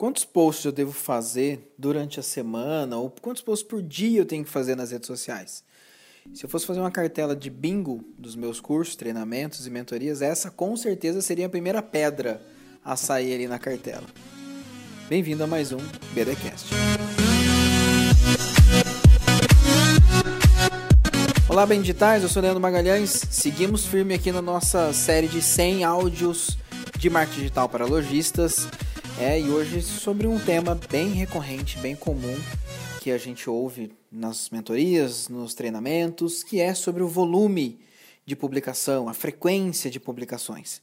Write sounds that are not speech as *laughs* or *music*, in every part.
Quantos posts eu devo fazer durante a semana ou quantos posts por dia eu tenho que fazer nas redes sociais? Se eu fosse fazer uma cartela de bingo dos meus cursos, treinamentos e mentorias, essa com certeza seria a primeira pedra a sair ali na cartela. Bem-vindo a mais um BDcast. Olá, bem digitais, eu sou Leandro Magalhães. Seguimos firme aqui na nossa série de 100 áudios de marketing digital para lojistas. É, e hoje sobre um tema bem recorrente, bem comum que a gente ouve nas mentorias, nos treinamentos, que é sobre o volume de publicação, a frequência de publicações.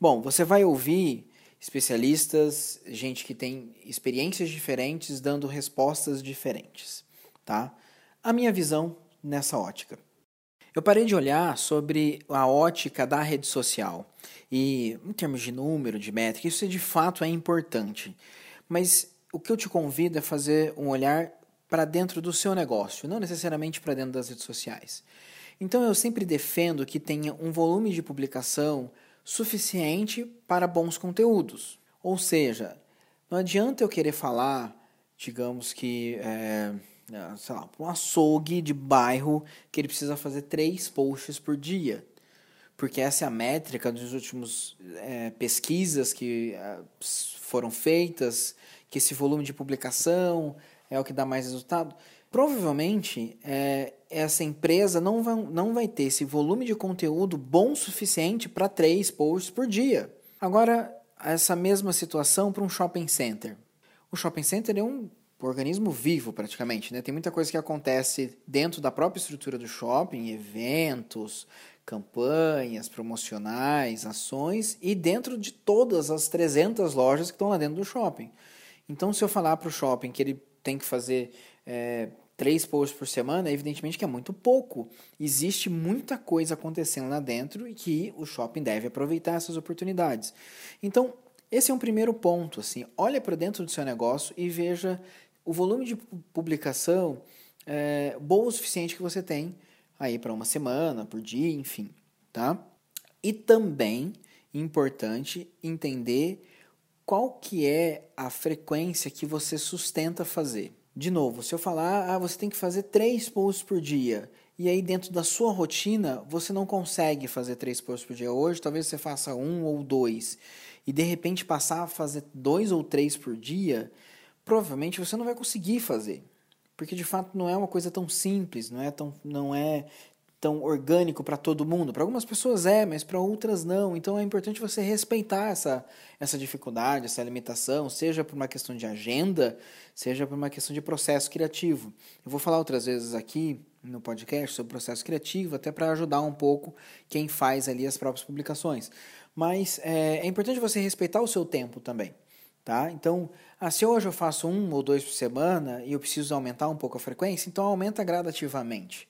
Bom, você vai ouvir especialistas, gente que tem experiências diferentes dando respostas diferentes, tá? A minha visão nessa ótica. Eu parei de olhar sobre a ótica da rede social e, em termos de número, de métrica, isso de fato é importante. Mas o que eu te convido é fazer um olhar para dentro do seu negócio, não necessariamente para dentro das redes sociais. Então eu sempre defendo que tenha um volume de publicação suficiente para bons conteúdos. Ou seja, não adianta eu querer falar, digamos que. É sei lá, um açougue de bairro que ele precisa fazer três posts por dia. Porque essa é a métrica dos últimos é, pesquisas que é, foram feitas, que esse volume de publicação é o que dá mais resultado. Provavelmente é, essa empresa não vai, não vai ter esse volume de conteúdo bom o suficiente para três posts por dia. Agora, essa mesma situação para um shopping center. O shopping center é um organismo vivo praticamente, né? Tem muita coisa que acontece dentro da própria estrutura do shopping, eventos, campanhas promocionais, ações e dentro de todas as 300 lojas que estão lá dentro do shopping. Então, se eu falar para o shopping que ele tem que fazer é, três posts por semana, evidentemente que é muito pouco. Existe muita coisa acontecendo lá dentro e que o shopping deve aproveitar essas oportunidades. Então, esse é um primeiro ponto, assim, olha para dentro do seu negócio e veja o volume de publicação é bom o suficiente que você tem aí para uma semana, por dia, enfim, tá? E também importante entender qual que é a frequência que você sustenta fazer. De novo, se eu falar, ah, você tem que fazer três posts por dia, e aí dentro da sua rotina você não consegue fazer três posts por dia hoje, talvez você faça um ou dois, e de repente passar a fazer dois ou três por dia, provavelmente você não vai conseguir fazer. Porque de fato não é uma coisa tão simples, não é tão, não é tão orgânico para todo mundo. Para algumas pessoas é, mas para outras não. Então é importante você respeitar essa, essa dificuldade, essa limitação, seja por uma questão de agenda, seja por uma questão de processo criativo. Eu vou falar outras vezes aqui no podcast sobre processo criativo, até para ajudar um pouco quem faz ali as próprias publicações. Mas é, é importante você respeitar o seu tempo também. Tá? Então, ah, se hoje eu faço um ou dois por semana e eu preciso aumentar um pouco a frequência, então aumenta gradativamente.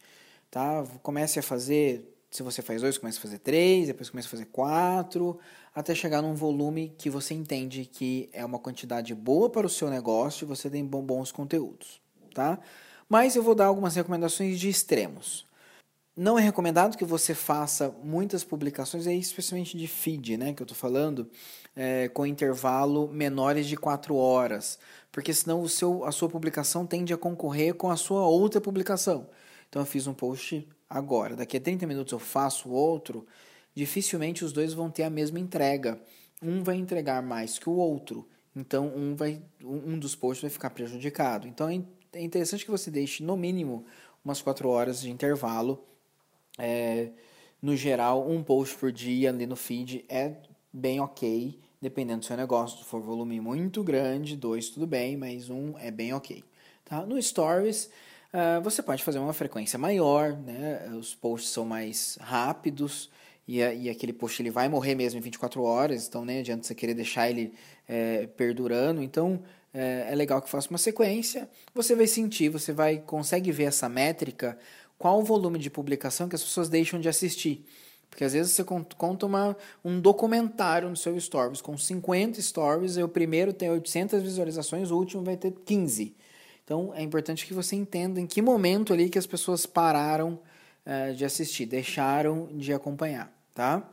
Tá? Comece a fazer, se você faz dois, comece a fazer três, depois comece a fazer quatro, até chegar num volume que você entende que é uma quantidade boa para o seu negócio e você tem bons conteúdos. Tá? Mas eu vou dar algumas recomendações de extremos. Não é recomendado que você faça muitas publicações, aí, especialmente de feed, né, que eu estou falando, é, com intervalo menores de 4 horas, porque senão o seu, a sua publicação tende a concorrer com a sua outra publicação. Então eu fiz um post agora, daqui a 30 minutos eu faço outro, dificilmente os dois vão ter a mesma entrega. Um vai entregar mais que o outro, então um, vai, um dos posts vai ficar prejudicado. Então é, é interessante que você deixe no mínimo umas 4 horas de intervalo é, no geral, um post por dia ali no feed é bem ok, dependendo do seu negócio. Se for volume muito grande, dois tudo bem, mas um é bem ok. Tá? No Stories, uh, você pode fazer uma frequência maior, né? os posts são mais rápidos e, e aquele post ele vai morrer mesmo em 24 horas, então nem adianta você querer deixar ele é, perdurando. Então é, é legal que faça uma sequência, você vai sentir, você vai consegue ver essa métrica qual o volume de publicação que as pessoas deixam de assistir. Porque às vezes você conta uma, um documentário no seu Stories, com 50 stories, e o primeiro tem 800 visualizações, o último vai ter 15. Então é importante que você entenda em que momento ali que as pessoas pararam uh, de assistir, deixaram de acompanhar, tá?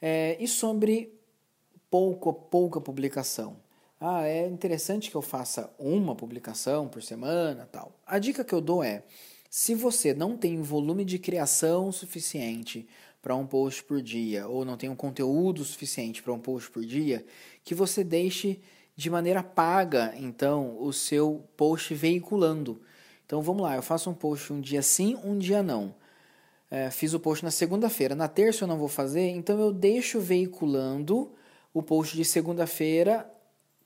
É, e sobre pouco, pouca publicação. Ah, é interessante que eu faça uma publicação por semana, tal. A dica que eu dou é: se você não tem volume de criação suficiente para um post por dia, ou não tem um conteúdo suficiente para um post por dia, que você deixe de maneira paga, então, o seu post veiculando. Então vamos lá, eu faço um post um dia sim, um dia não. É, fiz o post na segunda-feira, na terça eu não vou fazer, então eu deixo veiculando o post de segunda-feira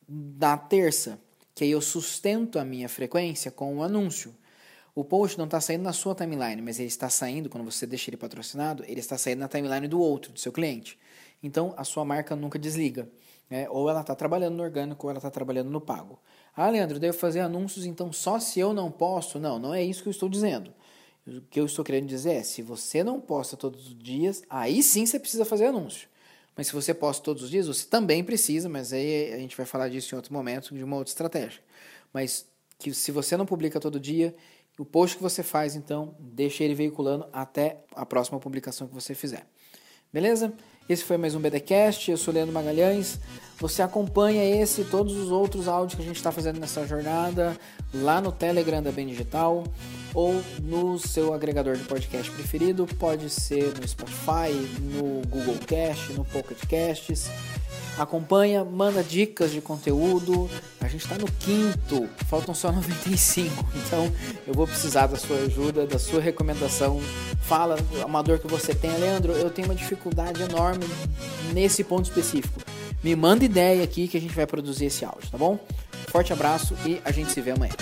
da terça, que aí eu sustento a minha frequência com o um anúncio. O post não está saindo na sua timeline, mas ele está saindo, quando você deixa ele patrocinado, ele está saindo na timeline do outro, do seu cliente. Então, a sua marca nunca desliga. Né? Ou ela está trabalhando no orgânico, ou ela está trabalhando no pago. Ah, Leandro, devo fazer anúncios, então só se eu não posso? Não, não é isso que eu estou dizendo. O que eu estou querendo dizer é, se você não posta todos os dias, aí sim você precisa fazer anúncio. Mas se você posta todos os dias, você também precisa, mas aí a gente vai falar disso em outro momento, de uma outra estratégia. Mas que se você não publica todo dia, o post que você faz, então, deixa ele veiculando até a próxima publicação que você fizer. Beleza? Esse foi mais um BDcast. Eu sou Leandro Magalhães. Você acompanha esse e todos os outros áudios que a gente está fazendo nessa jornada lá no Telegram da Bem Digital ou no seu agregador de podcast preferido. Pode ser no Spotify, no Google Cast, no Pocket Casts acompanha, manda dicas de conteúdo. A gente está no quinto, faltam só 95. *laughs* Então eu vou precisar da sua ajuda, da sua recomendação. Fala, amador que você tem, Leandro. Eu tenho uma dificuldade enorme nesse ponto específico. Me manda ideia aqui que a gente vai produzir esse áudio, tá bom? Forte abraço e a gente se vê amanhã.